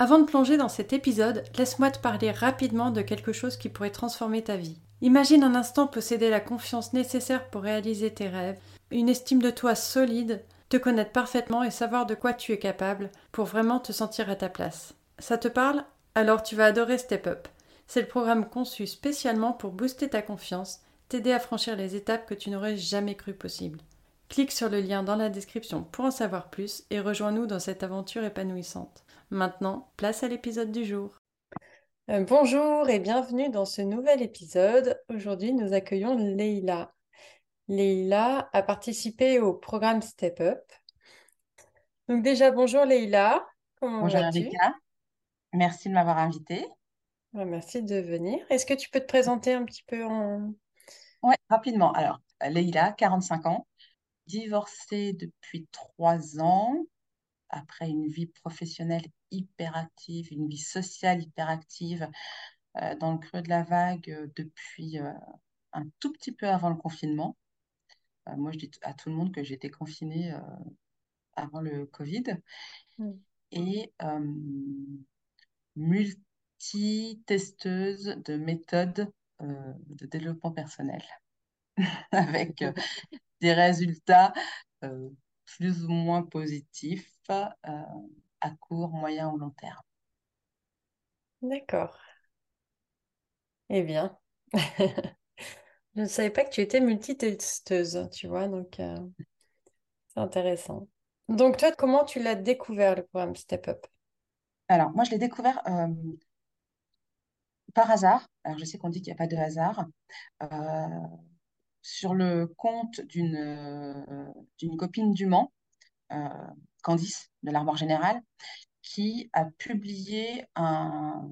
Avant de plonger dans cet épisode, laisse-moi te parler rapidement de quelque chose qui pourrait transformer ta vie. Imagine un instant posséder la confiance nécessaire pour réaliser tes rêves, une estime de toi solide, te connaître parfaitement et savoir de quoi tu es capable pour vraiment te sentir à ta place. Ça te parle? Alors tu vas adorer Step Up. C'est le programme conçu spécialement pour booster ta confiance, t'aider à franchir les étapes que tu n'aurais jamais cru possibles. Clique sur le lien dans la description pour en savoir plus et rejoins-nous dans cette aventure épanouissante. Maintenant, place à l'épisode du jour. Euh, bonjour et bienvenue dans ce nouvel épisode. Aujourd'hui, nous accueillons Leïla. Leïla a participé au programme Step Up. Donc déjà, bonjour Leïla. Comment bonjour Erika. Merci de m'avoir invitée. Merci de venir. Est-ce que tu peux te présenter un petit peu en... Oui, rapidement. Alors, Leïla, 45 ans, divorcée depuis trois ans, après une vie professionnelle hyper active, une vie sociale hyper active, euh, dans le creux de la vague euh, depuis euh, un tout petit peu avant le confinement. moi, je dis à tout le monde que j'étais confinée avant le Covid. Et multi-testeuse de méthodes de développement personnel, avec des résultats plus ou moins positif euh, à court, moyen ou long terme. D'accord. Eh bien, je ne savais pas que tu étais multitesteuse, tu vois, donc euh, c'est intéressant. Donc toi, comment tu l'as découvert, le programme Step Up? Alors, moi, je l'ai découvert euh, par hasard. Alors, je sais qu'on dit qu'il n'y a pas de hasard. sur le compte d'une copine du Mans, euh, Candice de l'Armoire Générale, qui a publié un,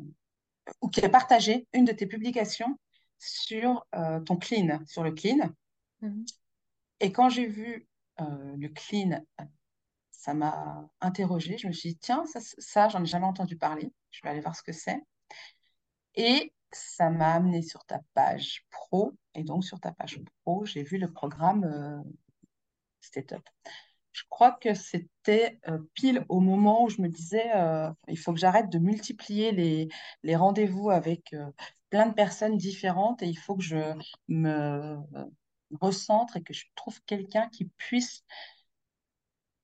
ou qui a partagé une de tes publications sur euh, ton clean, sur le clean. Mhm. Et quand j'ai vu euh, le clean, ça m'a interrogée. Je me suis dit, tiens, ça, ça j'en ai jamais entendu parler. Je vais aller voir ce que c'est. Et ça m'a amené sur ta page pro. Et donc, sur ta page pro, j'ai vu le programme euh, C'était top je crois que c'était euh, pile au moment où je me disais, euh, il faut que j'arrête de multiplier les, les rendez-vous avec euh, plein de personnes différentes et il faut que je me recentre et que je trouve quelqu'un qui puisse,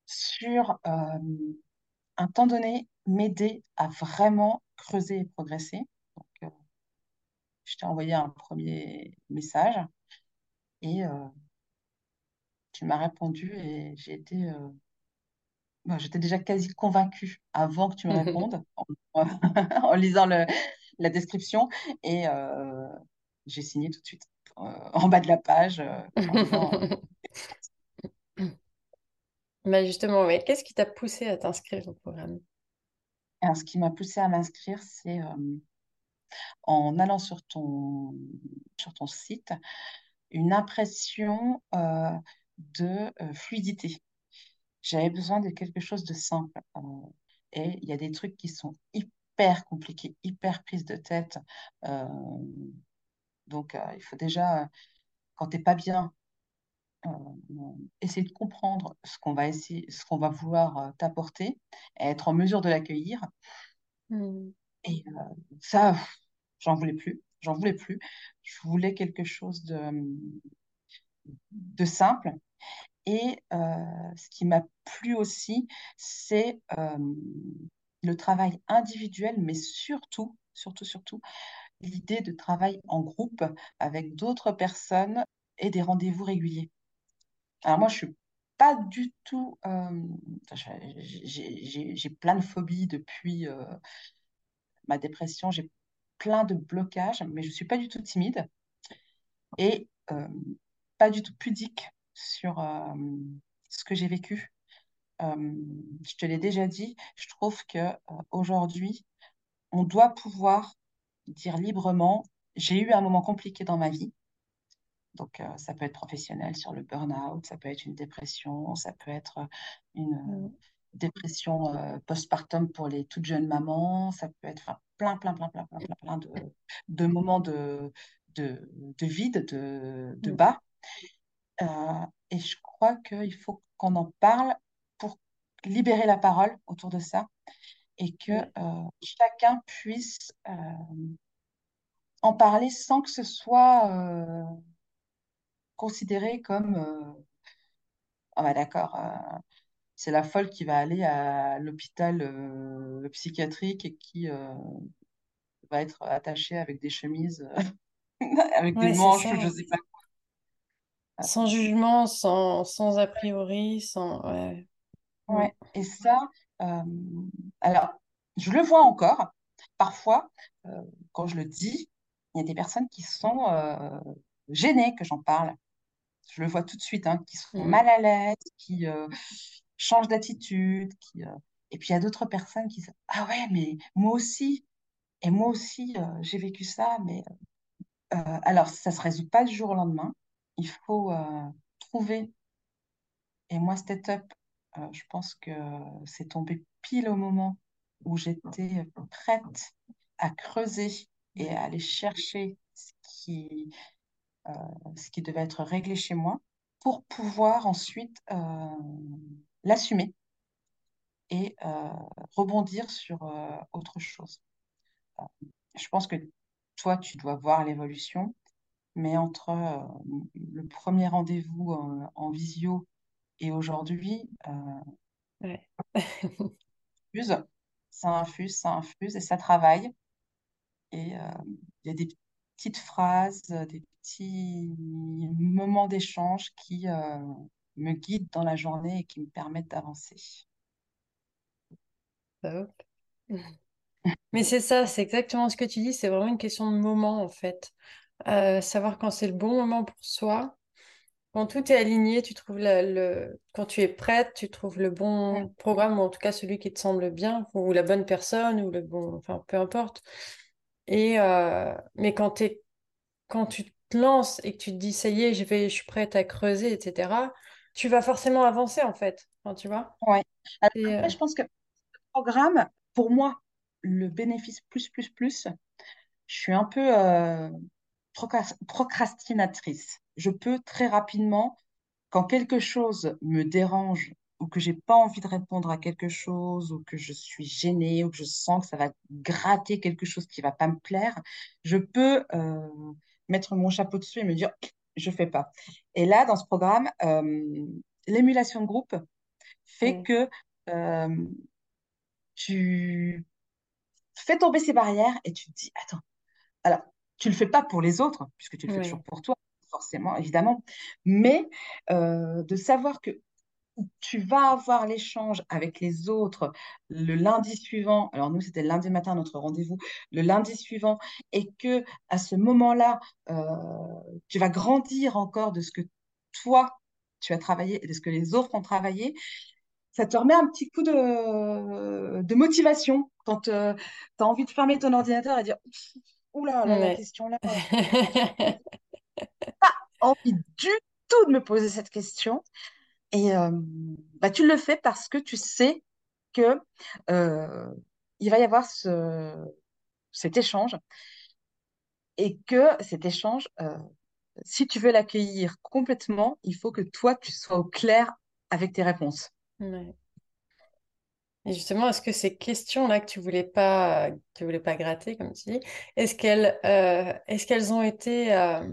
sur un temps donné, m'aider à vraiment creuser et progresser. Je t'ai envoyé un premier message et tu m'as répondu et j'ai été. Euh, bah, j'étais déjà quasi convaincue avant que tu me répondes en, lisant le, la description et euh, j'ai signé tout de suite euh, en bas de la page. bah justement, mais qu'est-ce qui t'a poussé à t'inscrire au programme? Alors, ce qui m'a poussé à m'inscrire, c'est en allant sur ton, sur ton site, une impression de euh, fluidité. J'avais besoin de quelque chose de simple. Euh, et il y a des trucs qui sont hyper compliqués, hyper prises de tête. Euh, donc, il faut déjà, quand tu n'es pas bien, essayer de comprendre ce qu'on va essayer, ce qu'on va vouloir t'apporter et être en mesure de l'accueillir. Hmm. Et ça, j'en voulais plus. J'en voulais plus. Je voulais quelque chose de, de simple. Et euh, ce qui m'a plu aussi, c'est euh, le travail individuel, mais surtout, surtout, surtout, l'idée de travail en groupe avec d'autres personnes et des rendez-vous réguliers. Alors moi, je suis pas du tout... Euh, j'ai plein de phobies depuis ma dépression, j'ai plein de blocages, mais je suis pas du tout timide. Et pas du tout pudique sur euh, ce que j'ai vécu. Euh, je te l'ai déjà dit, je trouve que euh, aujourd'hui, on doit pouvoir dire librement, j'ai eu un moment compliqué dans ma vie. Donc, ça peut être professionnel sur le burn-out, ça peut être une dépression, ça peut être une mm. dépression postpartum pour les toutes jeunes mamans, ça peut être plein, plein, plein, plein, plein, plein, plein de, de moments de, de, de vide, de, de mm. bas. Euh, et je crois qu'il faut qu'on en parle pour libérer la parole autour de ça et que chacun puisse en parler sans que ce soit considéré comme ah bah d'accord, c'est la folle qui va aller à l'hôpital psychiatrique et qui va être attachée avec des chemises, avec des manches, je sais pas sans jugement, sans, sans a priori, sans. Ouais. ouais. Et ça, euh, alors, je le vois encore. Parfois, euh, quand je le dis, il y a des personnes qui sont euh, gênées que j'en parle. Je le vois tout de suite, hein, qui sont mm. mal à l'aise, qui changent d'attitude. Qui, Et puis, il y a d'autres personnes qui disent Ah ouais, mais moi aussi. Et moi aussi, j'ai vécu ça. Mais alors, ça ne se résout pas du jour au lendemain il faut euh, trouver. Et moi, Step Up, euh, je pense que c'est tombé pile au moment où j'étais prête à creuser et à aller chercher ce qui, euh, ce qui devait être réglé chez moi pour pouvoir ensuite l'assumer et rebondir sur autre chose. je pense que toi, tu dois voir l'évolution mais entre euh, le premier rendez-vous en, visio et aujourd'hui, euh, ça infuse, ça infuse et ça travaille. Et euh, il y a des petites phrases, des petits moments d'échange qui me guident dans la journée et qui me permettent d'avancer. Mais c'est ça, c'est exactement ce que tu dis, c'est vraiment une question de moment en fait. Euh, savoir quand c'est le bon moment pour soi. Quand tout est aligné, tu trouves le... quand tu es prête, tu trouves le bon programme, ou en tout cas celui qui te semble bien, ou la bonne personne, ou le bon, enfin peu importe. Et euh, mais quand, es... quand tu te lances et que tu te dis ça y est, je vais, je suis prête à creuser, etc. Tu vas forcément avancer en fait, tu vois? Ouais. Après, euh, je pense que le programme, pour moi, le bénéfice plus plus plus, je suis un peu procrastinatrice. Je peux très rapidement, quand quelque chose me dérange ou que j'ai pas envie de répondre à quelque chose ou que je suis gênée ou que je sens que ça va gratter quelque chose qui va pas me plaire, je peux euh, mettre mon chapeau dessus et me dire je fais pas. Et là, dans ce programme, euh, l'émulation de groupe fait mm. que euh, tu fais tomber ces barrières et tu te dis attends. Alors, tu le fais pas pour les autres, puisque tu le fais toujours pour toi, forcément, évidemment, mais euh, de savoir que tu vas avoir l'échange avec les autres le lundi suivant. Alors nous, c'était le lundi matin notre rendez-vous, le lundi suivant, et que à ce moment-là, euh, tu vas grandir encore de ce que toi tu as travaillé et de ce que les autres ont travaillé. Ça te remet un petit coup de, de motivation quand euh, tu as envie de fermer ton ordinateur et dire Oula, là, la question là. pas envie du tout de me poser cette question. Et euh, bah, tu le fais parce que tu sais que euh, il va y avoir ce, cet échange et que cet échange, euh, si tu veux l'accueillir complètement, il faut que toi, tu sois au clair avec tes réponses. Et justement, est-ce que ces questions-là que tu voulais pas, voulais pas gratter, comme tu dis, est-ce qu'elles, euh, est-ce ont été euh,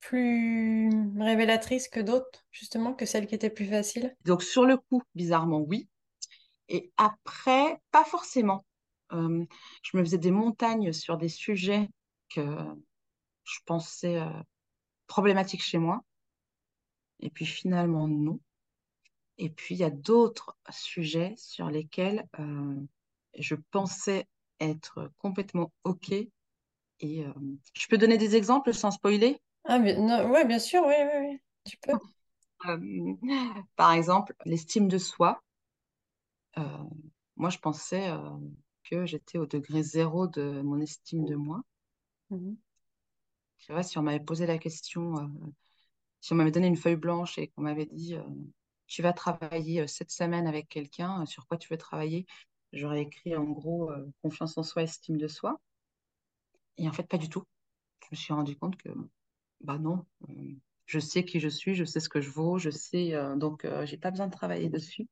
plus révélatrices que d'autres, justement, que celles qui étaient plus faciles? Donc sur le coup, bizarrement, oui. Et après, pas forcément. Euh, je me faisais des montagnes sur des sujets que je pensais problématiques chez moi. Et puis finalement, non. Et puis, il y a d'autres sujets sur lesquels euh, je pensais être complètement OK. Et euh, je peux donner des exemples sans spoiler? Ah, Oui, bien sûr, oui, oui, oui. tu peux. Euh, par exemple, l'estime de soi. moi, je pensais que j'étais au degré zéro de mon estime de moi. Mmh je sais si on m'avait posé la question, si on m'avait donné une feuille blanche et qu'on m'avait dit tu vas travailler euh, cette semaine avec quelqu'un, euh, sur quoi tu veux travailler? J'aurais écrit en gros euh, confiance en soi, estime de soi. Et en fait, pas du tout. Je me suis rendu compte que, bah non, je sais qui je suis, je sais ce que je vaux, je sais, donc j'ai pas besoin de travailler dessus.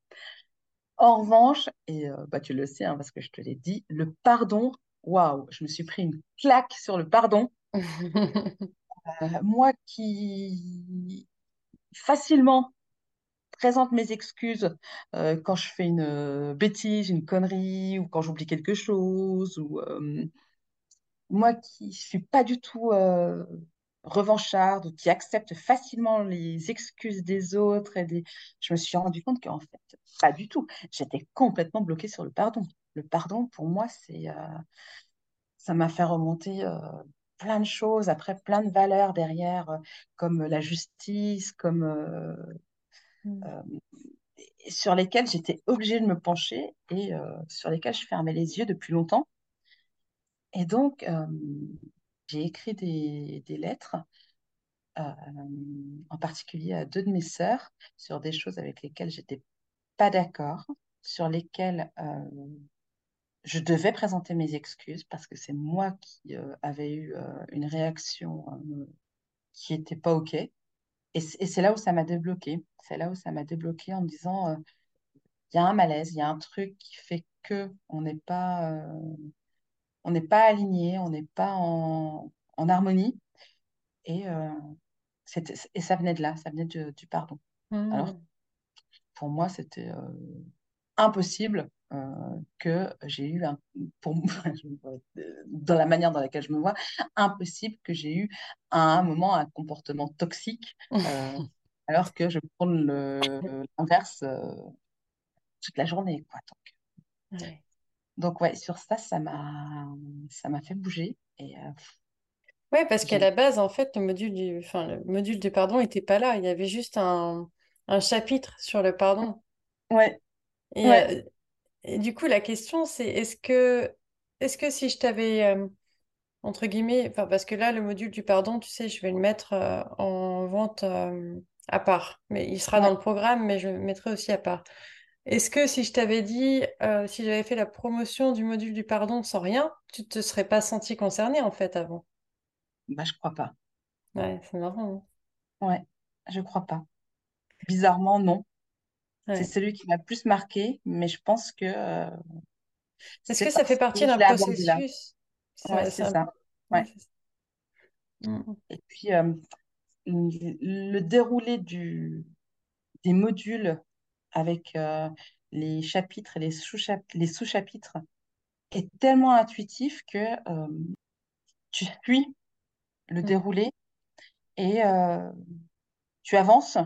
En revanche, et euh, bah, tu le sais, hein, parce que je te l'ai dit, le pardon, waouh, je me suis pris une claque sur le pardon. Euh, moi qui facilement présente mes excuses euh, quand je fais une bêtise, une connerie, ou quand j'oublie quelque chose, ou moi qui ne suis pas du tout revancharde ou qui accepte facilement les excuses des autres. Je me suis rendu compte qu'en fait, pas du tout. J'étais complètement bloquée sur le pardon. Le pardon, pour moi, c'est, euh, ça m'a fait remonter euh, plein de choses, après plein de valeurs derrière, euh, comme la justice, comme mm. sur lesquelles j'étais obligée de me pencher et sur lesquelles je fermais les yeux depuis longtemps. Et donc, j'ai écrit des, des lettres, euh, en particulier à deux de mes sœurs, sur des choses avec lesquelles j'étais pas d'accord, sur lesquelles euh, je devais présenter mes excuses parce que c'est moi qui euh, avais eu une réaction qui n'était pas OK. Et c'est là où ça m'a débloqué. C'est là où ça m'a débloqué en me disant, il y a un malaise, il y a un truc qui fait que on n'est pas on n'est pas aligné, on n'est pas en, harmonie. Et, euh, et ça venait de là, ça venait du, pardon. Alors, mmh. pour moi, c'était euh, impossible euh, que j'ai eu, un, pour dans la manière dans laquelle je me vois, impossible que j'ai eu à un moment un comportement toxique, alors que je prends l'inverse toute la journée. Quoi, donc. Donc ouais, sur ça, ça m'a fait bouger. Et euh, Ouais, parce qu'à la base, en fait, le module du, enfin, le module du pardon n'était pas là. Il y avait juste un, un chapitre sur le pardon. ouais, Et, euh, et du coup, la question, c'est est-ce que, est-ce que si je t'avais, euh, entre guillemets, parce que là, le module du pardon, tu sais, je vais le mettre en vente à part. Mais il sera dans le programme, mais je le mettrai aussi à part. Est-ce que si je t'avais dit, euh, si j'avais fait la promotion du module du pardon sans rien, tu te serais pas senti concerné en fait avant? bah je crois pas. Ouais, c'est marrant. Hein. Ouais, je crois pas. Bizarrement, non. C'est celui qui m'a le plus marqué, mais je pense que euh, Est-ce que ça fait partie d'un processus? Ouais, c'est ça. Ouais. Mm. Et puis, euh, le déroulé du, des modules avec euh, les chapitres et les sous-chapitres est tellement intuitif que euh, tu suis le mm. déroulé et tu avances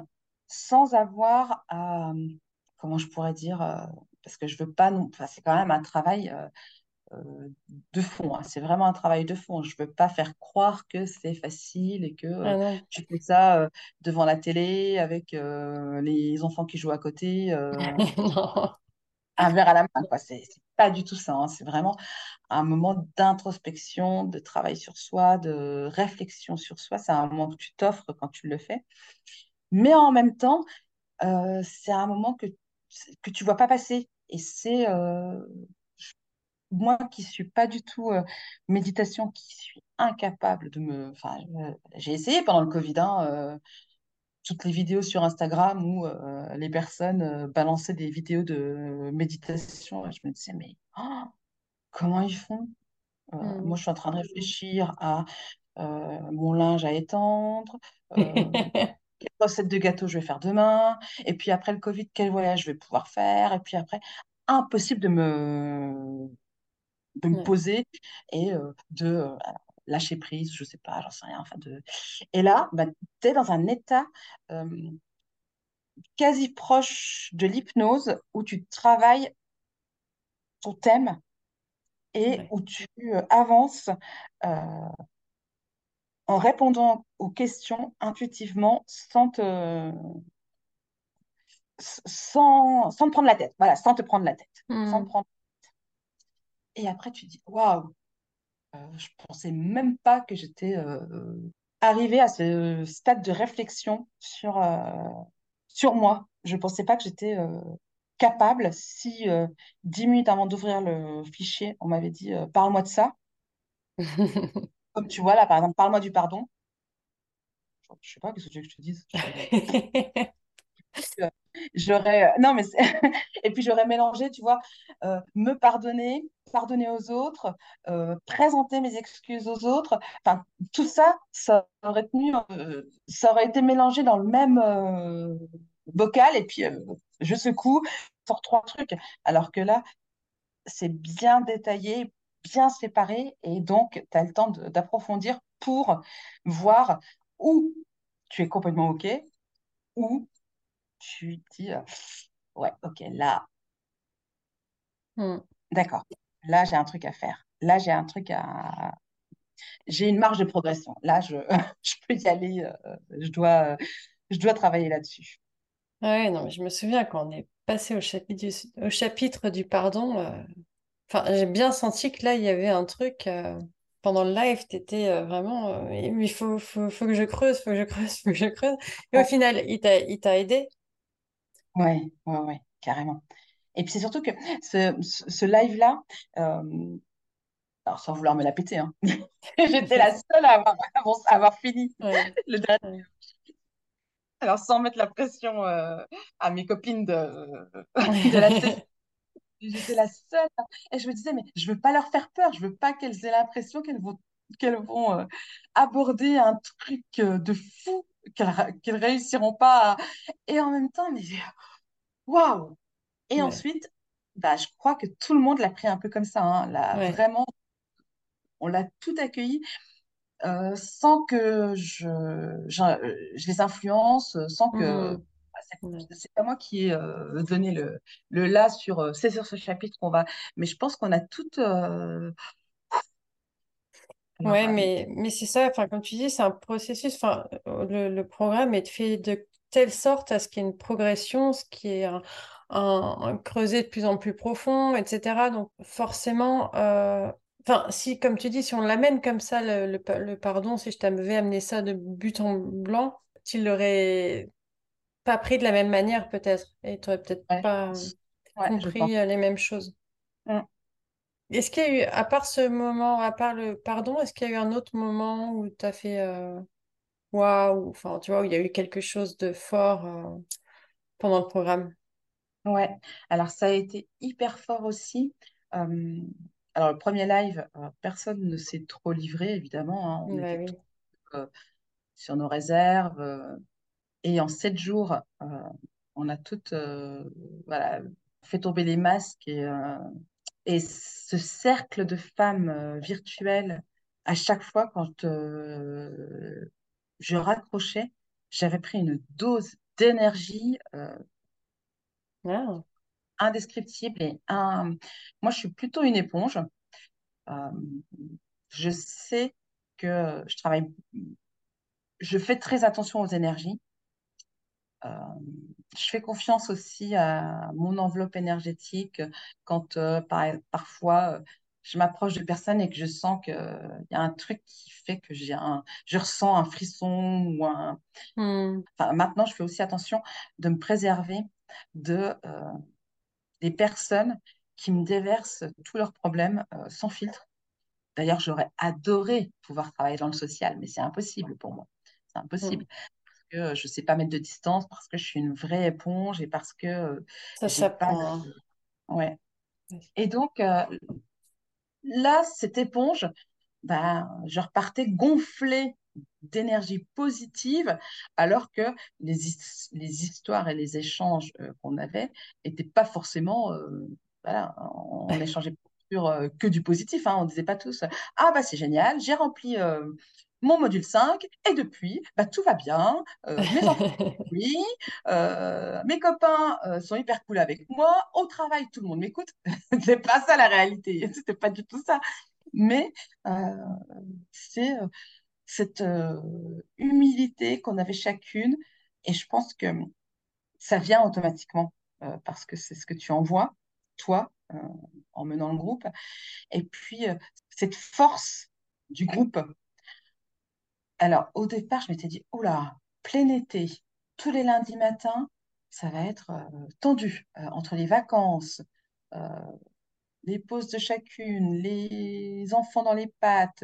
sans avoir à, comment je pourrais dire, parce que je veux pas, enfin, c'est quand même un travail euh, de fond. Hein. C'est vraiment un travail de fond. Je ne veux pas faire croire que c'est facile et que euh, ah tu fais ça euh, devant la télé avec les enfants qui jouent à côté, un verre à la main. Ce C'est pas du tout ça. Hein. C'est vraiment un moment d'introspection, de travail sur soi, de réflexion sur soi. C'est un moment que tu t'offres quand tu le fais. Mais en même temps, c'est un moment que, que tu vois pas passer. Et c'est moi qui suis pas du tout euh, méditation, qui suis incapable de me. Enfin, j'ai essayé pendant le Covid, hein, euh, toutes les vidéos sur Instagram où euh, les personnes balançaient des vidéos de méditation. je me disais, mais oh, comment ils font? Mmh. Moi, je suis en train de réfléchir à mon linge à étendre. quelle recette de gâteau je vais faire demain, et puis après le Covid, quel voyage je vais pouvoir faire, et puis après, impossible de me de me poser et euh, de euh, lâcher prise, je sais pas, j'en sais rien. Enfin de... Et là, bah, tu es dans un état euh, quasi proche de l'hypnose où tu travailles ton thème et où tu avances en répondant aux questions intuitivement sans te, sans, sans te prendre la tête. Voilà, sans te prendre la tête. Sans te prendre et après, tu dis, waouh, euh, je pensais même pas que j'étais euh, arrivée à ce stade de réflexion sur, euh, sur moi. Je pensais pas que j'étais capable, si dix minutes avant d'ouvrir le fichier, on m'avait dit, parle-moi de ça. Comme tu vois là, par exemple, parle-moi du pardon. Je sais pas, qu'est-ce que tu veux que je te dise? J'aurais non mais et puis j'aurais mélangé tu vois me pardonner pardonner aux autres présenter mes excuses aux autres. Enfin tout ça ça aurait tenu ça aurait été mélangé dans le même bocal. Et puis je secoue sors trois trucs. Alors que là c'est bien détaillé bien séparé et donc tu as le temps d'approfondir pour voir où tu es complètement OK, où tu dis, euh, ouais, OK, là, hmm. d'accord, là, j'ai un truc à faire. Là, j'ai un truc à... J'ai une marge de progression. Là, je, je peux y aller. Euh, je, dois, je dois travailler là-dessus. Ouais, non, mais je me souviens quand on est passé au chapitre du, au chapitre du pardon, euh, enfin, j'ai bien senti que là, il y avait un truc pendant le live, tu étais euh, vraiment, euh, il faut, faut, faut, que je creuse, faut que je creuse, faut que je creuse. Et au final, il t'a, il t'a aidé? Ouais, ouais, ouais, carrément. Et puis c'est surtout que ce, ce live-là, euh, alors sans vouloir me la péter, hein, j'étais la seule à avoir, à avoir fini le dernier. Alors sans mettre la pression à mes copines de, de la session, J'étais la seule. Et je me disais, mais je veux pas leur faire peur. Je veux pas qu'elles aient l'impression qu'elles vont, qu'elles vont euh, aborder un truc euh, de fou, qu'elles qu'elles réussiront pas. Et en même temps, mais waouh! Et ensuite, bah, je crois que tout le monde l'a pris un peu comme ça. Hein. Vraiment, on l'a tout accueilli. Euh, sans que je, je, les influence, sans que mmh. C'est pas moi qui ai euh, donné le, le là sur euh, c'est sur ce chapitre qu'on va. Mais je pense qu'on a toutes. Euh, ouais, mais, mais c'est ça, enfin, comme tu dis, c'est un processus. Enfin, le, le, programme est fait de telle sorte à ce qu'il y ait une progression, ce qui est un, un, creuset de plus en plus profond, etc. Donc, forcément. Enfin, si, comme tu dis, si on l'amène comme ça, le, le, pardon, si je t'avais amené ça de but en blanc, tu l'aurais pas pris de la même manière peut-être et tu n'aurais peut-être pas compris euh, les mêmes choses. Mm. Est-ce qu'il y a eu, à part ce moment, à part le pardon, est-ce qu'il y a eu un autre moment où tu as fait euh, waouh, enfin tu vois, où il y a eu quelque chose de fort euh, pendant le programme? Ouais, alors ça a été hyper fort aussi. alors le premier live, personne ne s'est trop livré évidemment. Hein. On était sur nos réserves et en sept jours, euh, on a toutes euh, voilà, fait tomber les masques et, euh, et ce cercle de femmes virtuelles, à chaque fois quand je raccrochais, j'avais pris une dose d'énergie indescriptible et un... moi je suis plutôt une éponge. je sais que je travaille, je fais très attention aux énergies je fais confiance aussi à mon enveloppe énergétique quand euh, parfois euh, je m'approche de personnes et que je sens qu'il y a un truc qui fait que j'ai un, je ressens un frisson ou un. Hmm. maintenant, je fais aussi attention de me préserver de des personnes qui me déversent tous leurs problèmes sans filtre. D'ailleurs, j'aurais adoré pouvoir travailler dans le social, mais c'est impossible pour moi. C'est impossible. Hmm que je ne sais pas mettre de distance, parce que je suis une vraie éponge et parce que ça s'apprend. Pas... Ouais. Et donc, euh, là, cette éponge, ben, je repartais gonflée d'énergie positive, alors que les, les, histoires et les échanges euh, qu'on avait n'étaient pas forcément. voilà, on échangeait sur que du positif. Hein, on ne disait pas tous Ah, bah c'est génial, j'ai rempli mon module 5 et depuis, bah, tout va bien. Euh, mes enfants, oui, euh, mes copains euh, sont hyper cool avec moi. Au travail, tout le monde m'écoute. c'est pas ça la réalité. C'était pas du tout ça. Mais c'est cette humilité qu'on avait chacune et je pense que ça vient automatiquement parce que c'est ce que tu envoies, toi, en menant le groupe. Et puis, cette force du groupe alors, au départ, je m'étais dit, oula, plein été, tous les lundis matins, ça va être euh, tendu euh, entre les vacances, euh, les pauses de chacune, les enfants dans les pattes.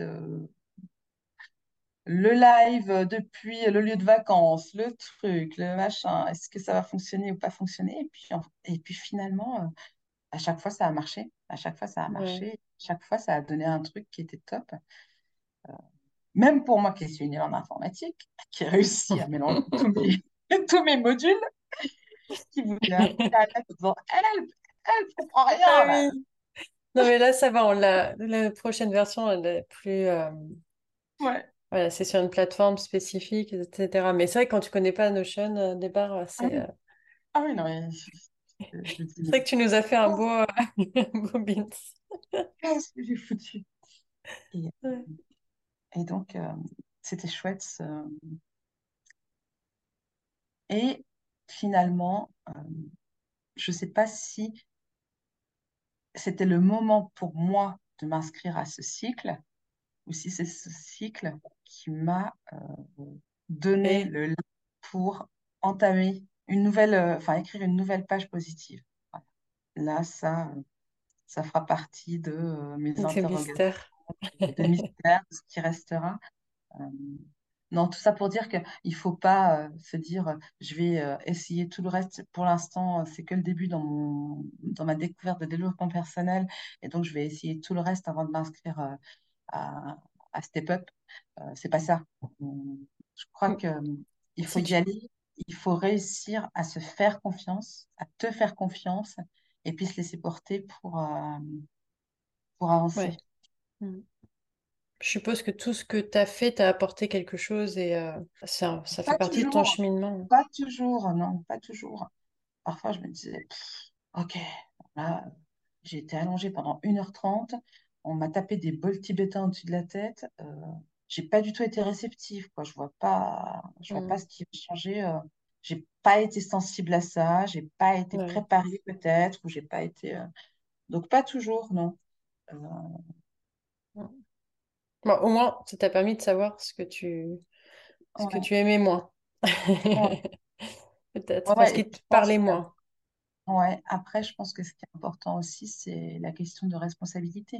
le live depuis le lieu de vacances, le truc, le machin, est-ce que ça va fonctionner ou pas fonctionner? Et puis, et puis finalement, à chaque fois, ça a marché. À chaque fois, ça a marché. À chaque fois, ça a donné un truc qui était top. Euh, même pour moi qui suis nulle en informatique, qui ai réussi à mélanger tous mes, modules, qui voulait la en disant Elle, elle comprend rien. Ah non, mais là, ça va. On la, la prochaine version, elle est plus. Euh, ouais. Voilà, c'est sur une plateforme spécifique, etc. Mais c'est vrai que quand tu connais pas Notion, euh, départ, euh, c'est. Ah, ah oui, non, mais... C'est vrai que tu nous as fait un beau, un beau. Qu'est-ce que j'ai foutu et, et, donc, c'était chouette. Et finalement, je ne sais pas si c'était le moment pour moi de m'inscrire à ce cycle ou si c'est ce cycle qui m'a euh, donné le le pour entamer une nouvelle, euh, enfin écrire une nouvelle page positive. Là, ça, ça fera partie de euh, mes interrogations, de mystère, de ce qui restera. Non, tout ça pour dire qu'il ne faut pas se dire je vais essayer tout le reste. Pour l'instant, c'est que le début dans, mon, dans ma découverte de développement personnel. Et donc, je vais essayer tout le reste avant de m'inscrire à, à, Step Up. c'est pas ça. Je crois qu'il faut y aller. Il faut réussir à se faire confiance, à te faire confiance et puis se laisser porter pour, pour avancer. Je suppose que tout ce que tu as fait t'a apporté quelque chose et euh, ça, ça fait partie de ton cheminement. Pas toujours, non, pas toujours. Parfois, je me disais, ok, là, j'ai été allongée pendant 1h30, on m'a tapé des bols tibétains au-dessus de la tête. Euh, j'ai pas du tout été réceptive, quoi. Je vois pas, je vois pas mm. ce qui a changé. Euh, j'ai pas été sensible à ça, j'ai pas été préparée peut-être, ou j'ai pas été. Euh, donc pas toujours, non. Mm au moins, ça t'a permis de savoir ce que tu, ce que tu aimais moins. Peut-être, parce qu'il te parlait moins. Ouais, après, je pense que ce qui est important aussi, c'est la question de responsabilité.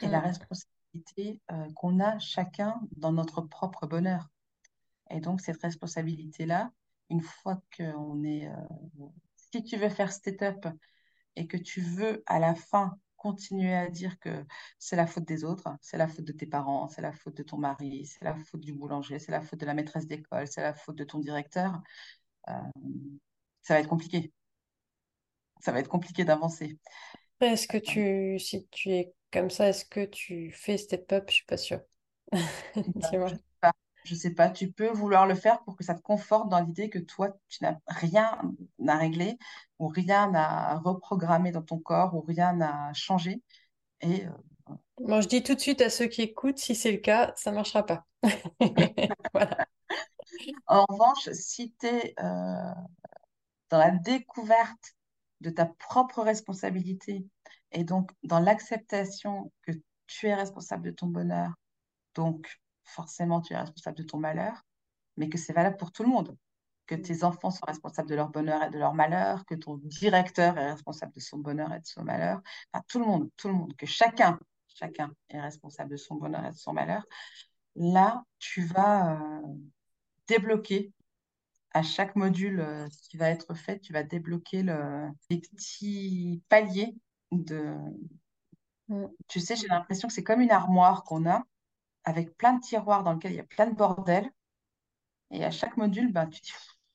Et la mm. responsabilité euh, qu'on a chacun dans notre propre bonheur. Et donc, cette responsabilité-là, une fois qu'on est. Euh, si tu veux faire step-up et que tu veux à la fin continuer à dire que c'est la faute des autres, c'est la faute de tes parents, c'est la faute de ton mari, c'est la faute du boulanger, c'est la faute de la maîtresse d'école, c'est la faute de ton directeur, euh, ça va être compliqué. Ça va être compliqué d'avancer. Est-ce que tu, si tu es comme ça, est-ce que tu fais step up? Je suis pas sûre. Bah, je sais pas, tu peux vouloir le faire pour que ça te conforte dans l'idée que toi, tu n'as rien à régler ou rien à reprogrammer dans ton corps ou rien à changer. Et, euh, je dis tout de suite à ceux qui écoutent, si c'est le cas, ça ne marchera pas. En revanche, si tu es euh, dans la découverte de ta propre responsabilité et donc dans l'acceptation que tu es responsable de ton bonheur, donc forcément tu es responsable de ton malheur, mais que c'est valable pour tout le monde. Que tes enfants sont responsables de leur bonheur et de leur malheur, que ton directeur est responsable de son bonheur et de son malheur. Enfin, tout le monde, tout le monde, que chacun, chacun est responsable de son bonheur et de son malheur. Là, tu vas euh, débloquer à chaque module euh, qui va être fait, tu vas débloquer le, les petits paliers de. Mm. Tu sais, j'ai l'impression que c'est comme une armoire qu'on a avec plein de tiroirs dans lesquels il y a plein de bordel. Et à chaque module, ben, tu dis,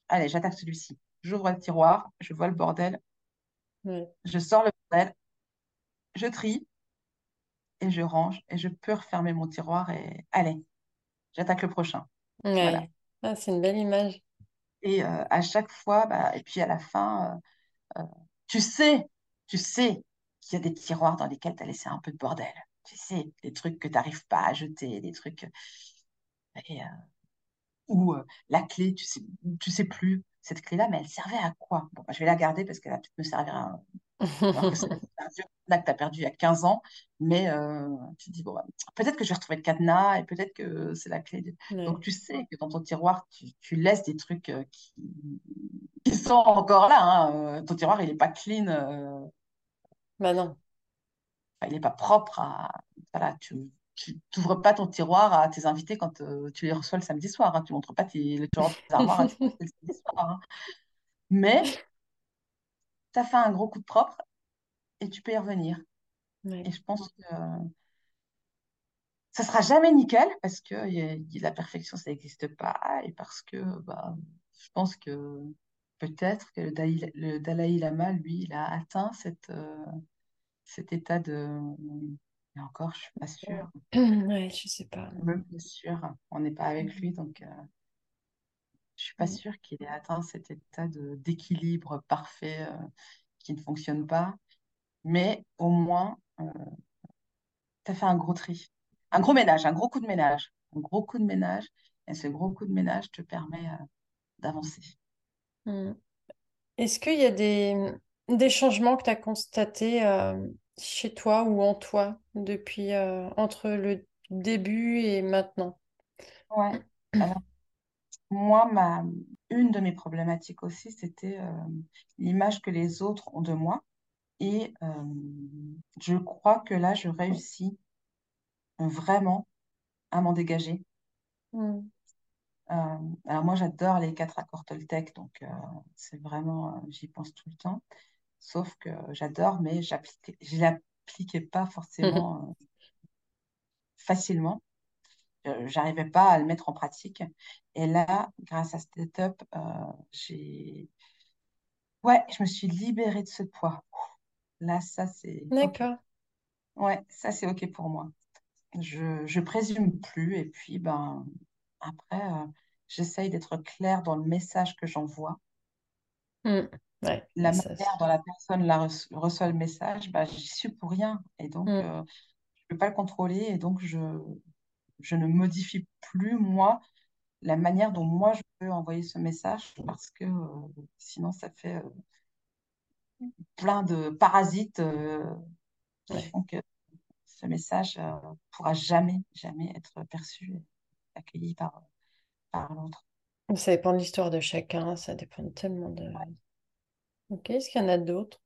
allez, j'attaque celui-ci. J'ouvre le tiroir, je vois le bordel, je sors le bordel, je trie et je range et je peux refermer mon tiroir et allez, j'attaque le prochain. Voilà. Ah, c'est une belle image. Et euh, à chaque fois, bah, et puis à la fin, euh, euh, tu sais, tu sais qu'il y a des tiroirs dans lesquels tu as laissé un peu de bordel tu sais, des trucs que tu n'arrives pas à jeter, des trucs. Et, euh, ou euh, la clé, tu sais, tu sais plus, cette clé-là, mais elle servait à quoi? Bon, bah, Je vais la garder parce qu'elle va peut-être me servir à. Là que tu as perdu il y a 15 ans, mais euh, tu te dis, bon, bah, peut-être que je vais retrouver le cadenas et peut-être que c'est la clé. Donc tu sais que dans ton tiroir, tu, laisses des trucs qui, qui, sont encore là. Hein. Ton tiroir, il n'est pas clean. Bah non il n'est pas propre à. Voilà, tu, n'ouvres pas ton tiroir à tes invités quand euh, tu les reçois le samedi soir. Hein. Tu ne montres pas tes, le tiroir de tes armoires à tes invités le samedi soir. Hein. Mais tu as fait un gros coup de propre et tu peux y revenir. Et je pense que ça sera jamais nickel parce que la perfection, ça n'existe pas. Et parce que bah, je pense que peut-être que le Dalai, le Dalai, Lama, lui, il a atteint cette, euh, cet état de. Et encore, je suis pas sûre. Ouais, je sais pas. Même pas sûre. On n'est pas avec lui, donc euh, je suis pas mm. sûre qu'il ait atteint cet état d'équilibre parfait euh, qui ne fonctionne pas. Mais au moins, tu as fait un gros tri, un gros ménage, un gros coup de ménage, un gros coup de ménage. Et ce gros coup de ménage te permet d'avancer. Mm. Est-ce qu'il y a des, des changements que tu as constatés euh, chez toi ou en toi depuis euh, entre le début et maintenant? Ouais. Alors, moi, ma, une de mes problématiques aussi, c'était euh, l'image que les autres ont de moi. Et je crois que là, je réussis vraiment à m'en dégager. Mm. Euh, alors moi, j'adore les quatre accords Toltec, donc euh, c'est vraiment, euh, j'y pense tout le temps. Sauf que j'adore, mais je ne l'appliquais pas forcément facilement. J'arrivais pas à le mettre en pratique. Et là, grâce à Step Up, j'ai... Ouais, je me suis libérée de ce poids. Là, ça, c'est... D'accord. Ouais, ça, c'est OK pour moi. Je, je présume plus. Et puis, ben, après, euh, j'essaye d'être claire dans le message que j'envoie. La manière dont la personne la reçoit le message, bah, j'y suis pour rien. Et donc, mmh. euh, je ne peux pas le contrôler. Et donc, je, je ne modifie plus, moi, la manière dont moi, je peux envoyer ce message parce que euh, sinon, ça fait plein de parasites qui font que ce message ne pourra jamais, jamais être perçu accueilli par, par l'autre. Ça dépend de l'histoire de chacun, ça dépend tellement de... Ok, est-ce qu'il y en a d'autres?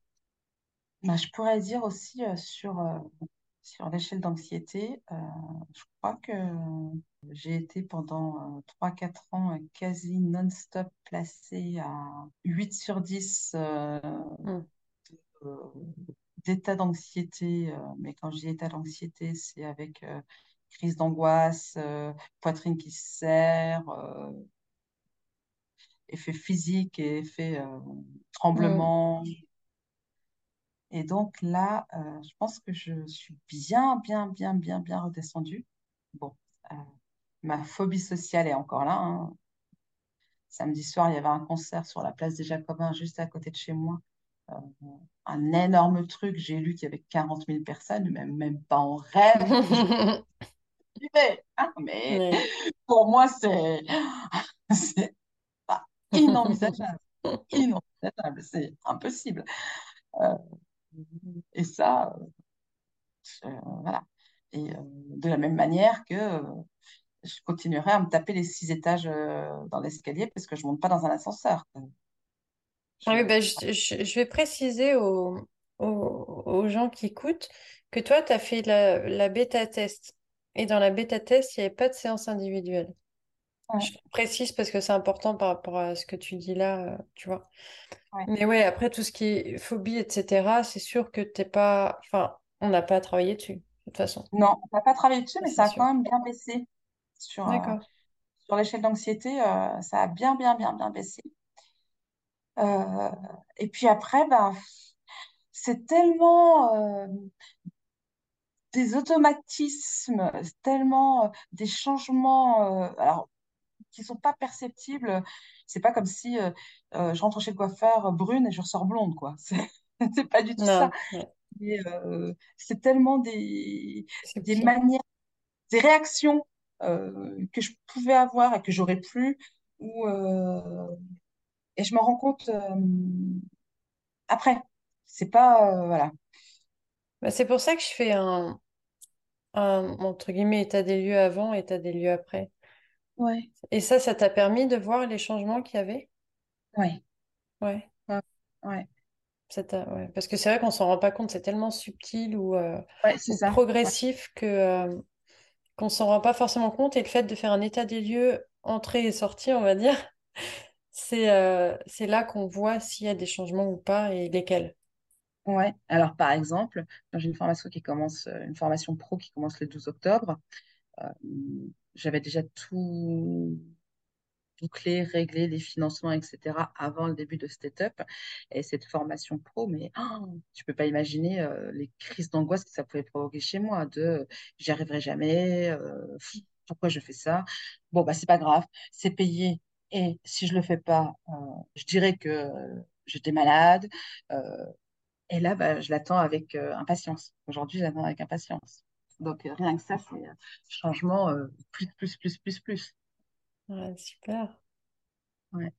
Bah, Je pourrais dire aussi euh, sur, euh, sur l'échelle d'anxiété, euh, je crois que j'ai été pendant 3-4 ans quasi non-stop placée à 8 sur 10 mmh. d'état d'anxiété. mais quand je dis état d'anxiété, c'est avec crise d'angoisse, poitrine qui se serre, effet physique et effet euh, tremblement. Et donc là, je pense que je suis bien, bien, bien, bien, bien redescendue. Bon, ma phobie sociale est encore là. Hein. Samedi soir, il y avait un concert sur la place des Jacobins, juste à côté de chez moi. un énorme truc. J'ai lu qu'il y avait 40 000 personnes, même, même pas en rêve. Hein, mais pour moi, c'est inenvisageable. inenvisageable, c'est impossible. Euh, et ça, euh, voilà. Et euh, de la même manière que je continuerai à me taper les six étages dans l'escalier parce que je ne monte pas dans un ascenseur. Ah oui, bah, je, vais préciser aux, aux, gens qui écoutent que toi, tu as fait la, la bêta-test et dans la bêta-test, il n'y avait pas de séance individuelle. Je précise parce que c'est important par rapport à ce que tu dis là, euh, tu vois. Mais ouais, après tout ce qui est phobie, etc., c'est sûr que t'es pas. Enfin, on n'a pas travaillé dessus, de toute façon. Non, on n'a pas travaillé dessus, mais ça a quand même bien baissé. Sur, euh, sur l'échelle d'anxiété, euh, ça a bien, bien, bien, bien baissé. et puis après, ben, c'est tellement des automatismes, tellement des changements, alors qui sont pas perceptibles. C'est pas comme si euh, je rentre chez le coiffeur brune et je ressors blonde, quoi. C'est pas du tout ça. c'est tellement des, des manières, des réactions que je pouvais avoir et que j'aurais plus. Ou, et je me rends compte après. C'est pas. voilà. Bah, c'est pour ça que je fais un, entre guillemets, état des lieux avant, état des lieux après. Ouais. Et ça, ça t'a permis de voir les changements qu'il y avait? Ouais. Ouais. Ouais. ouais. Parce que c'est vrai qu'on s'en rend pas compte, c'est tellement subtil ou, euh, Ouais, c'est ça. progressif que, euh, qu'on s'en rend pas forcément compte. Et le fait de faire un état des lieux, entrée et sortie, on va dire, c'est euh, c'est là qu'on voit s'il y a des changements ou pas et lesquels. Ouais, alors par exemple, j'ai une formation qui commence, euh, une formation pro qui commence le 12 octobre. J'avais déjà tout bouclé, réglé les financements, etc. avant le début de Step Et cette formation pro, mais oh, tu peux pas imaginer euh, les crises d'angoisse que ça pouvait provoquer chez moi, de j'y arriverai jamais, euh, pourquoi je fais ça? Bon, bah c'est pas grave, c'est payé. Et si je le fais pas, euh, je dirais que j'étais malade. et là, bah, je l'attends avec impatience. Aujourd'hui, je l'attends avec impatience. Donc, rien que ça, c'est changement plus, plus, plus, plus, plus. Ouais, super. Ouais.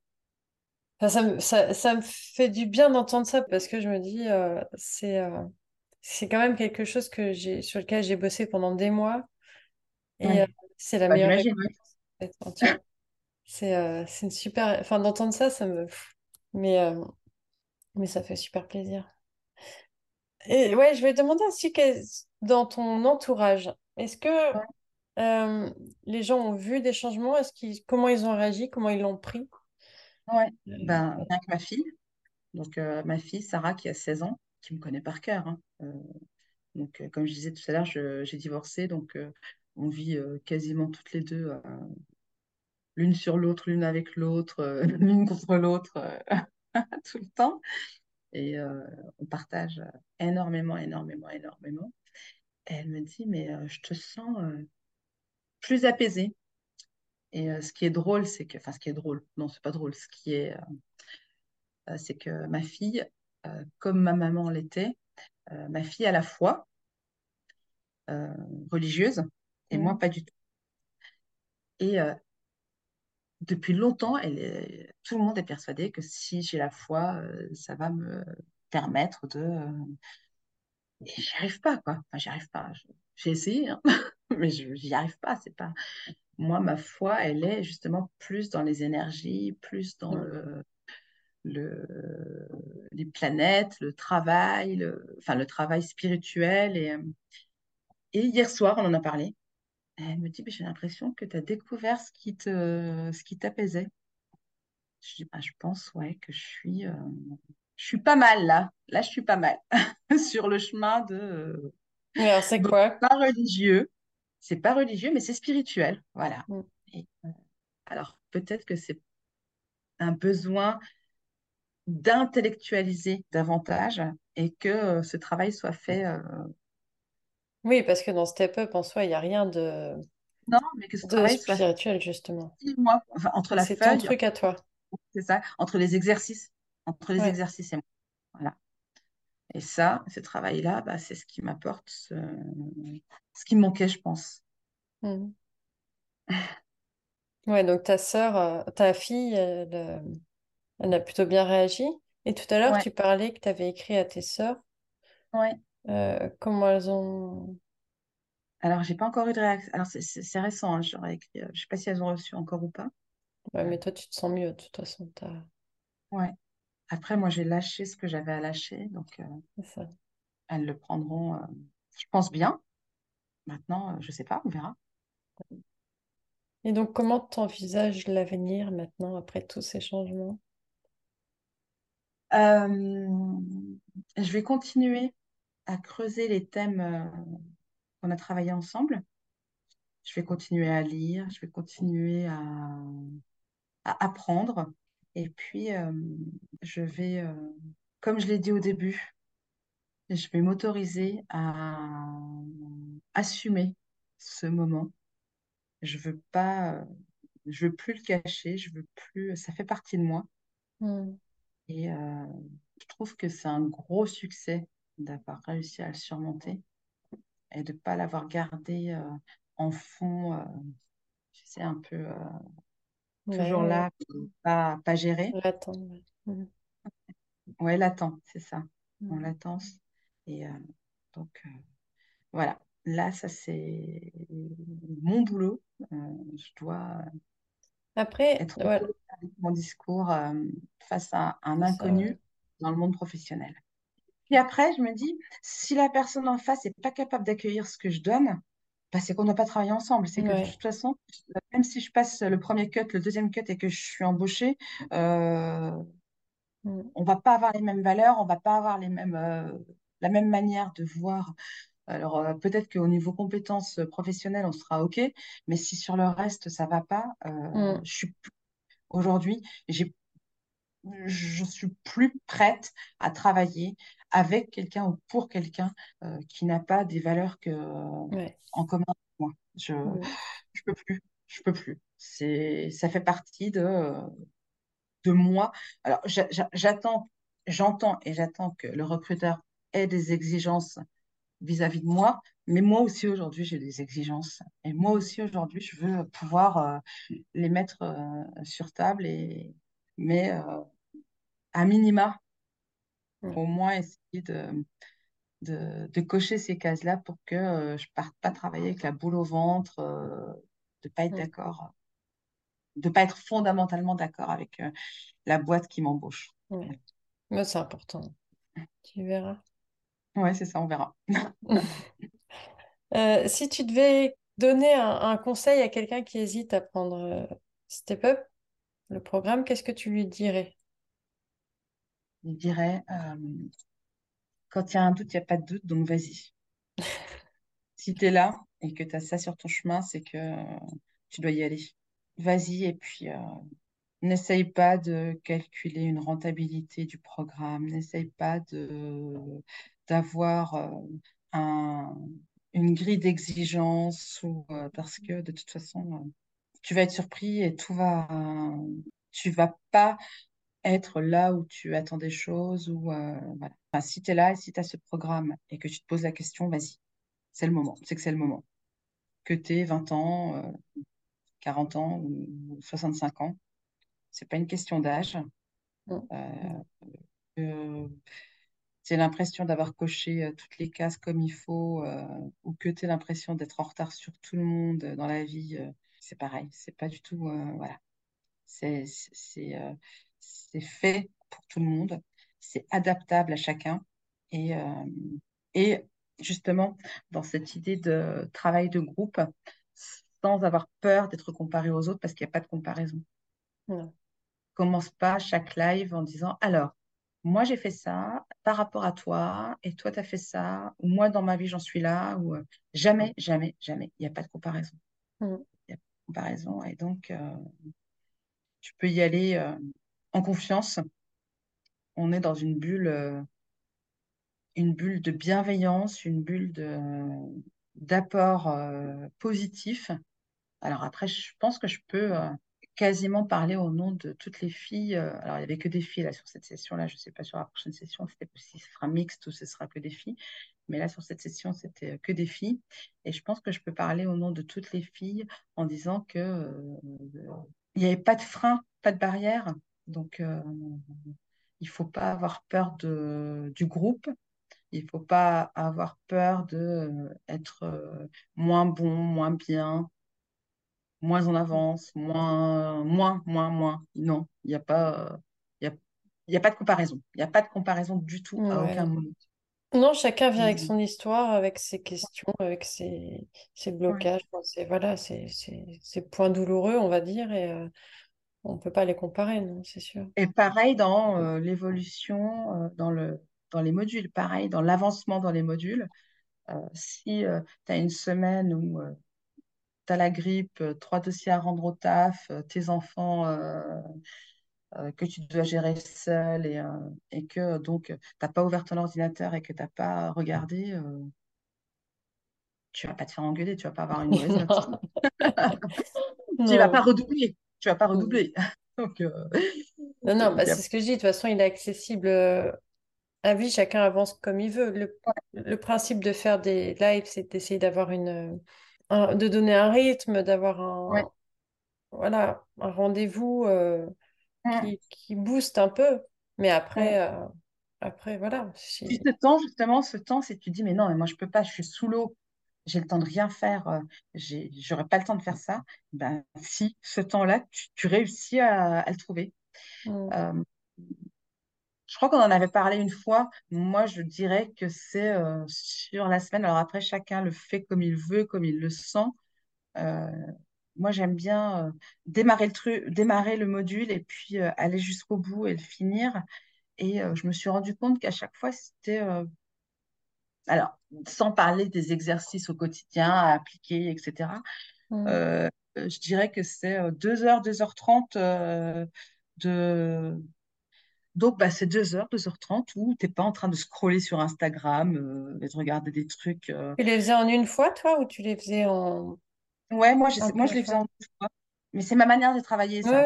ça, me, ça, ça me fait du bien d'entendre ça parce que je me dis, euh, c'est euh, c'est quand même quelque chose que j'ai, sur lequel j'ai bossé pendant des mois et euh, c'est la Bah, meilleure réponse. C'est euh, une super. Enfin, d'entendre ça, ça me. Mais, euh, mais ça fait super plaisir. Et ouais, je vais demander aussi, dans ton entourage, est-ce que euh, les gens ont vu des changements? Est-ce qu'ils, comment ils ont réagi? Comment ils l'ont pris? Ouais. Euh, Ben, rien que ma fille. Donc, euh, ma fille, Sarah, qui a 16 ans, qui me connaît par cœur. hein. Euh, donc, comme je disais tout à l'heure, je- j'ai divorcé. Donc, on vit quasiment toutes les deux, l'une sur l'autre, l'une avec l'autre, l'une contre l'autre, tout le temps. Et on partage énormément, énormément, énormément. Elle me dit, mais euh, je te sens euh, plus apaisée. Et euh, ce qui est drôle, c'est que, enfin, ce qui est drôle, non, c'est pas drôle, ce qui est, c'est que ma fille, comme ma maman l'était, ma fille à la foi euh, religieuse et moi pas du tout. Et depuis longtemps, elle est- tout le monde est persuadé que si j'ai la foi, ça va me permettre de. J'y arrive pas, quoi. Enfin, j'y arrive pas. J'ai essayé, hein, mais je j'y arrive pas. C'est pas. Moi, ma foi, elle est justement plus dans les énergies, plus dans mm. le, le, les planètes, le travail, le, enfin le travail spirituel. Et, euh, et hier soir, on en a parlé. Elle me dit, Mais j'ai l'impression que tu as découvert ce qui te, ce qui t'apaisait. Je dis, bah, je pense, ouais, que je suis, euh, je suis pas mal là. Là, je suis pas mal sur le chemin de. Mais alors, c'est bon, quoi? pas religieux. C'est pas religieux, mais c'est spirituel. Voilà. Mm. Et, euh, alors, peut-être que c'est un besoin d'intellectualiser davantage et que euh, ce travail soit fait. euh, Oui, parce que dans Step Up, en soi, il n'y a rien de, non, mais que ce de travail soit spirituel, justement. six mois, enfin, entre la C'est ton truc à toi. c'est ça, entre les exercices, entre les Ouais. exercices et moi. Voilà. Et ça, ce travail-là, bah, c'est ce qui m'apporte ce... ce qui me manquait, je pense. Mm. Ouais, donc ta sœur, euh, ta fille, elle, euh, elle a plutôt bien réagi. Et tout à l'heure, Ouais, tu parlais que tu avais écrit à tes sœurs. ouais. Euh, comment elles ont... Alors, j'ai pas encore eu de réaction. Alors, c'est récent, hein, j'aurais écrit. Je sais pas si elles ont reçu encore ou pas. Ouais, mais toi, tu te sens mieux, de toute façon. ouais. Après, moi, j'ai lâché ce que j'avais à lâcher, donc euh, ça. elles le prendront, euh, je pense bien. Maintenant, je sais pas, on verra. Et donc, comment tu envisages l'avenir maintenant, après tous ces changements? Euh, je vais continuer à creuser les thèmes euh, qu'on a travaillé ensemble. Je vais continuer à lire, je vais continuer à, à apprendre. Et puis, je vais, comme je l'ai dit au début, je vais m'autoriser à assumer ce moment. Je veux pas, je veux plus le cacher, je veux plus, ça fait partie de moi. Mm. Et euh, je trouve que c'est un gros succès d'avoir réussi à le surmonter et de ne pas l'avoir gardé euh, en fond, euh, tu sais, un peu Ouais, toujours là, pas, pas géré. l'attendre. ouais. Ouais, latent, c'est ça, Mm. latence. Et euh, donc, euh, voilà. Là, ça, c'est mon boulot. Euh, je dois Après, être voilà, avec mon discours face à un ça, inconnu dans le monde professionnel. Puis après, je me dis, si la personne en face n'est pas capable d'accueillir ce que je donne, bah, c'est qu'on n'a pas travaillé ensemble. C'est que de toute façon, même si je passe le premier cut, le deuxième cut et que je suis embauchée, euh, mm. on va pas avoir les mêmes valeurs, on va pas avoir les mêmes, euh, la même manière de voir. Alors euh, peut-être qu'au niveau compétences professionnelles, on sera OK, mais si sur le reste, ça va pas, mm. je suis aujourd'hui, j'ai je suis plus prête à travailler avec quelqu'un ou pour quelqu'un euh, qui n'a pas des valeurs que, en commun avec moi. Je ne peux plus. Je peux plus. C'est, ça fait partie de, de moi. Alors, j'attends, j'entends et j'attends que le recruteur ait des exigences vis-à-vis de moi, mais moi aussi aujourd'hui, j'ai des exigences. Et moi aussi aujourd'hui, je veux pouvoir euh, les mettre euh, sur table, et, mais à minima, au moins essayer de, de, cocher ces cases-là pour que euh, je ne parte pas travailler avec la boule au ventre, euh, de ne pas être d'accord, de ne pas être fondamentalement d'accord avec euh, la boîte qui m'embauche. Mais c'est important. Tu verras. Ouais, c'est ça, on verra. si tu devais donner un, un conseil à quelqu'un qui hésite à prendre Step Up, le programme, qu'est-ce que tu lui dirais? Dirait, euh, quand il y a un doute, il n'y a pas de doute, donc vas-y. si tu es là et que tu as ça sur ton chemin, c'est que tu dois y aller. Vas-y et puis euh, n'essaye pas de calculer une rentabilité du programme, n'essaye pas d'avoir euh, un, une grille d'exigence parce que de toute façon tu vas être surpris et tout va tu vas pas être là où tu attends des choses. Ou, euh, voilà. si tu es là et si tu as ce programme et que tu te poses la question, vas-y, c'est le moment. C'est que c'est le moment. Que tu aies 20 ans, 40 euh, ans ou 65 ans, c'est pas une question d'âge. Euh, tu l'impression d'avoir coché toutes les cases comme il faut ou que tu as l'impression d'être en retard sur tout le monde dans la vie, c'est pareil. C'est pas du tout. voilà. C'est fait pour tout le monde, c'est adaptable à chacun. Et, euh, et justement, dans cette idée de travail de groupe, sans avoir peur d'être comparé aux autres, parce qu'il n'y a pas de comparaison. Commence pas chaque live en disant, alors, moi j'ai fait ça par rapport à toi, et toi tu as fait ça, ou moi dans ma vie j'en suis là, ou euh, jamais, jamais, jamais. Il n'y a pas de comparaison. Il n'y a pas de comparaison, et donc euh, tu peux y aller en confiance. On est dans une bulle, euh, une bulle de bienveillance, une bulle d'apport euh, positif. Alors après, je pense que je peux euh, quasiment parler au nom de toutes les filles. alors, il n'y avait que des filles là sur cette session-là. Je ne sais pas sur la prochaine session si ce sera mixte ou ce sera que des filles. Mais là, sur cette session, c'était que des filles. Et je pense que je peux parler au nom de toutes les filles en disant que n'y avait pas de frein, pas de barrière. Donc, euh, il ne faut pas avoir peur de, du groupe. Il ne faut pas avoir peur d'être euh, euh, moins bon, moins bien, moins en avance, moins, moins, moins, moins. Non, il n'y a pas, il y a, pas de comparaison. Il n'y a pas de comparaison du tout à aucun moment. Non, chacun vient avec son histoire, avec ses questions, avec ses, ses blocages, c'est voilà, ses, points douloureux, on va dire. Et on ne peut pas les comparer, non, c'est sûr. Et pareil dans euh, l'évolution, euh, dans, le, dans les modules, pareil dans l'avancement dans les modules. Euh, si tu as une semaine où tu as la grippe, trois dossiers à rendre au taf, tes enfants que tu dois gérer seul et, et que donc tu n'as pas ouvert ton ordinateur et que tu n'as pas regardé, tu ne vas pas te faire engueuler, tu ne vas pas avoir une mauvaise note. tu ne vas pas redoubler tu vas pas redoubler. Donc, euh, non, non, bah, c'est ce que je dis. De toute façon, il est accessible euh, à vie. Chacun avance comme il veut. Le, le principe de faire des lives, c'est d'essayer d'avoir une, de donner un rythme, d'avoir un, voilà, un rendez-vous euh, mmh. qui, qui, booste un peu. Mais après, après voilà. Si... ce temps, justement, ce temps, c'est tu dis, mais non, mais moi, je peux pas, je suis sous l'eau j'ai le temps de rien faire, euh, j'aurais pas le temps de faire ça, ben si, ce temps-là, tu, réussis à, le trouver. Mm. Je crois qu'on en avait parlé une fois. Moi, je dirais que c'est euh, sur la semaine. Alors après, chacun le fait comme il veut, comme il le sent. Euh, moi, j'aime bien euh, démarrer le truc, démarrer le module et puis aller jusqu'au bout et le finir. Et je me suis rendu compte qu'à chaque fois, c'était alors, sans parler des exercices au quotidien à appliquer, etc., mmh. je dirais que c'est 2h, 2h30 de, donc, bah, c'est 2h, 2h30 où tu n'es pas en train de scroller sur Instagram euh, et de regarder des trucs. Euh. Tu les faisais en une fois, toi, ou tu les faisais en. Ouais, moi, moi je les faisais en une fois. Mais c'est ma manière de travailler, ça.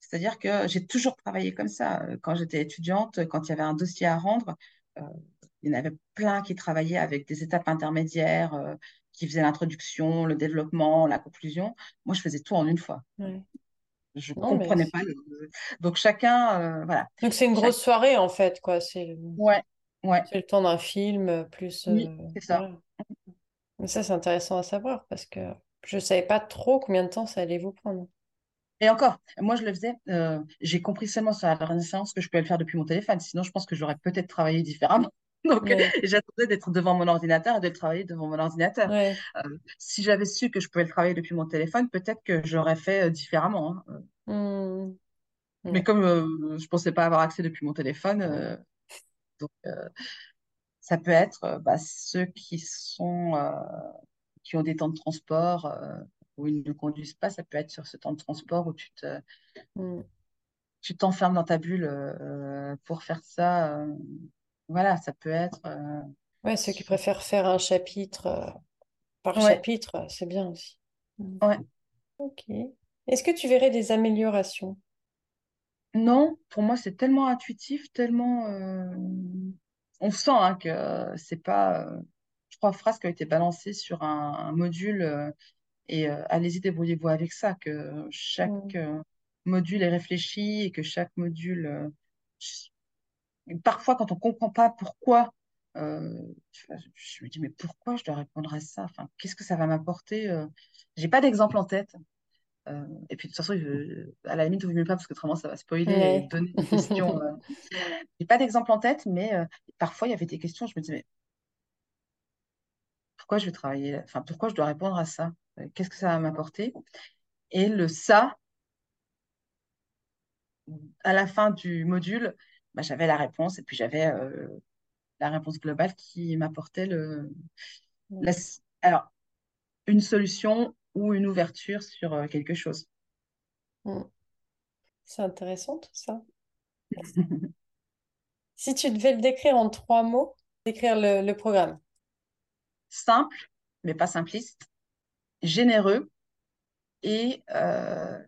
C'est-à-dire que j'ai toujours travaillé comme ça. Quand j'étais étudiante, quand il y avait un dossier à rendre, euh, il y en avait plein qui travaillaient avec des étapes intermédiaires, qui faisaient l'introduction, le développement, la conclusion. Moi, je faisais tout en une fois. Je ne comprenais pas. Donc chacun, euh, voilà. Donc c'est une grosse soirée en fait, quoi. C'est le... Ouais, ouais. C'est le temps d'un film euh, plus. Oui, euh, c'est ça. Mais ça, c'est intéressant à savoir parce que je ne savais pas trop combien de temps ça allait vous prendre. Et encore, moi je le faisais, j'ai compris seulement sur la renaissance que je pouvais le faire depuis mon téléphone. Sinon, je pense que j'aurais peut-être travaillé différemment. Donc, j'attendais d'être devant mon ordinateur et de travailler devant mon ordinateur. si j'avais su que je pouvais le travailler depuis mon téléphone, peut-être que j'aurais fait différemment. Hein. Mmh. Mais comme je ne pensais pas avoir accès depuis mon téléphone, donc, ça peut être bah, ceux qui sont qui ont des temps de transport où ils ne conduisent pas, ça peut être sur ce temps de transport où tu te mmh. tu t'enfermes dans ta bulle pour faire ça voilà, ça peut être. Euh, ouais, ceux qui préfèrent faire un chapitre euh, par chapitre, c'est bien aussi. Ouais. Ok. Est-ce que tu verrais des améliorations? Non, pour moi, c'est tellement intuitif, tellement. Euh, on sent hein, que c'est pas. Je crois phrase qui a été balancée sur un, module et allez-y, débrouillez-vous avec ça, que chaque mmh. module est réfléchi et que chaque module parfois, quand on ne comprend pas pourquoi, euh, je me dis, mais pourquoi je dois répondre à ça? Enfin, Qu'est-ce que ça va m'apporter euh? Je n'ai pas d'exemple en tête. Euh, et puis, de toute façon, à la limite, il ne mieux pas parce que autrement, ça va spoiler et donner des questions. Je n'ai pas d'exemple en tête, mais parfois, il y avait des questions. Je me disais, mais pourquoi je vais travailler Enfin, pourquoi je dois répondre à ça? Qu'est-ce que ça va m'apporter? Et le ça, à la fin du module, bah, j'avais la réponse et puis j'avais euh, la réponse globale qui m'apportait le, alors, une solution ou une ouverture sur euh, quelque chose. C'est intéressant tout ça. si tu devais le décrire en trois mots, décrire le, programme. Simple, mais pas simpliste. Généreux et euh,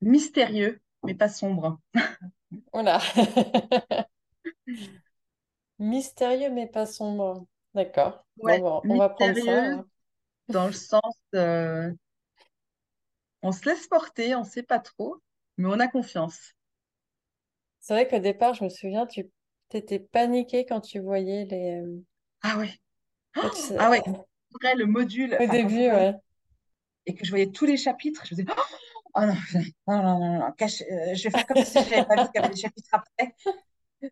mystérieux, mais pas sombre. Voilà. Mystérieux mais pas sombre. D'accord. on va prendre ça. Hein. dans le sens, euh, on se laisse porter, on ne sait pas trop, mais on a confiance. C'est vrai qu'au départ, je me souviens, tu étais paniquée quand tu voyais les. Euh, ah oui. Ah oui. Après, le module. Au début, ouais. Et que je voyais tous les chapitres, je me disais, Oh non, non, non, non, non. Euh, je vais faire comme si je n'avais pas vu qu'il y avait des chapitres après.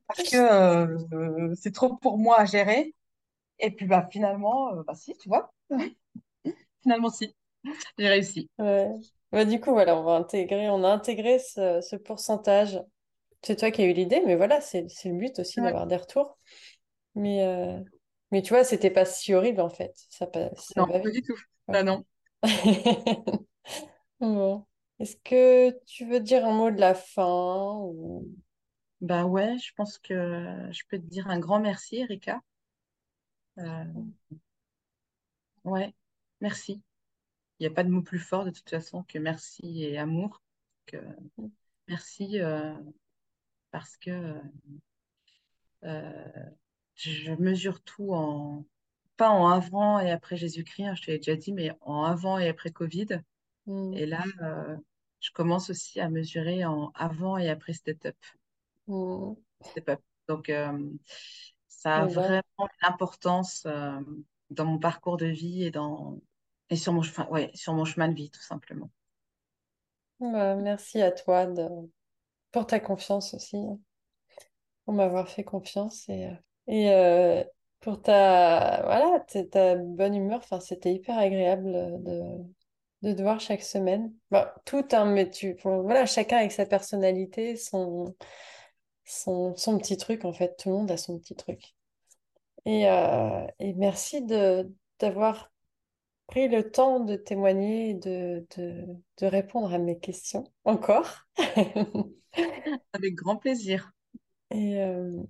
Parce que euh, c'est trop pour moi à gérer. Et puis bah, finalement, euh, bah, si, tu vois. finalement, si. J'ai réussi. Ouais. Bah, du coup, voilà, on va intégrer, on a intégré ce, ce pourcentage. C'est toi qui as eu l'idée, mais voilà, c'est le but aussi d'avoir des retours. Mais, mais tu vois, c'était pas si horrible en fait. Ça, ça non, pas du tout. Bah, non. bon. Est-ce que tu veux dire un mot de la fin ou... Bah ouais, je pense que je peux te dire un grand merci, Erika. Euh, ouais, merci. Il n'y a pas de mot plus fort de toute façon que merci et amour. merci euh, parce que euh, je mesure tout en, pas en avant et après Jésus-Christ, hein, je te l'ai déjà dit, mais en avant et après Covid. Mm. Et là, euh, je commence aussi à mesurer en avant et après step-up. Mm. Donc, euh, ça a vraiment une importance euh, dans mon parcours de vie et, dans, et sur, mon, ouais, sur mon chemin de vie, tout simplement. Bah, merci à toi de... pour ta confiance aussi. pour m'avoir fait confiance et, et pour ta, voilà, ta bonne humeur. Enfin, c'était hyper agréable de, de te voir chaque semaine. Bah, tout, hein, mais tu, voilà, chacun avec sa personnalité, son, son, son petit truc, en fait. Tout le monde a son petit truc. Et, euh, et merci de, d'avoir pris le temps de témoigner et de, de, de répondre à mes questions encore. Avec grand plaisir. Et euh,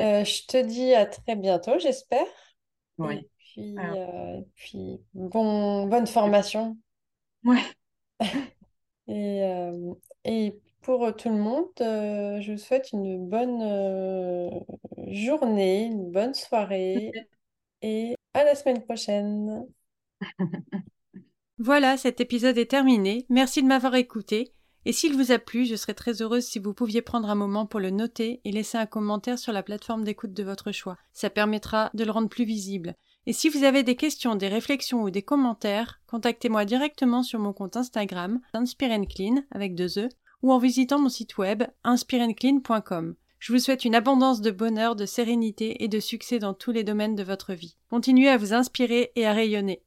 euh, je te dis à très bientôt, j'espère. Oui. Et puis, puis bon, bonne formation. Ouais. Et, et pour tout le monde, je vous souhaite une bonne journée, une bonne soirée et à la semaine prochaine. Voilà, cet épisode est terminé. Merci de m'avoir écouté. Et s'il vous a plu, je serais très heureuse si vous pouviez prendre un moment pour le noter et laisser un commentaire sur la plateforme d'écoute de votre choix. Ça permettra de le rendre plus visible. Et si vous avez des questions, des réflexions ou des commentaires, contactez-moi directement sur mon compte Instagram, Clean avec deux E, ou en visitant mon site web, inspireandclean.com. Je vous souhaite une abondance de bonheur, de sérénité et de succès dans tous les domaines de votre vie. Continuez à vous inspirer et à rayonner.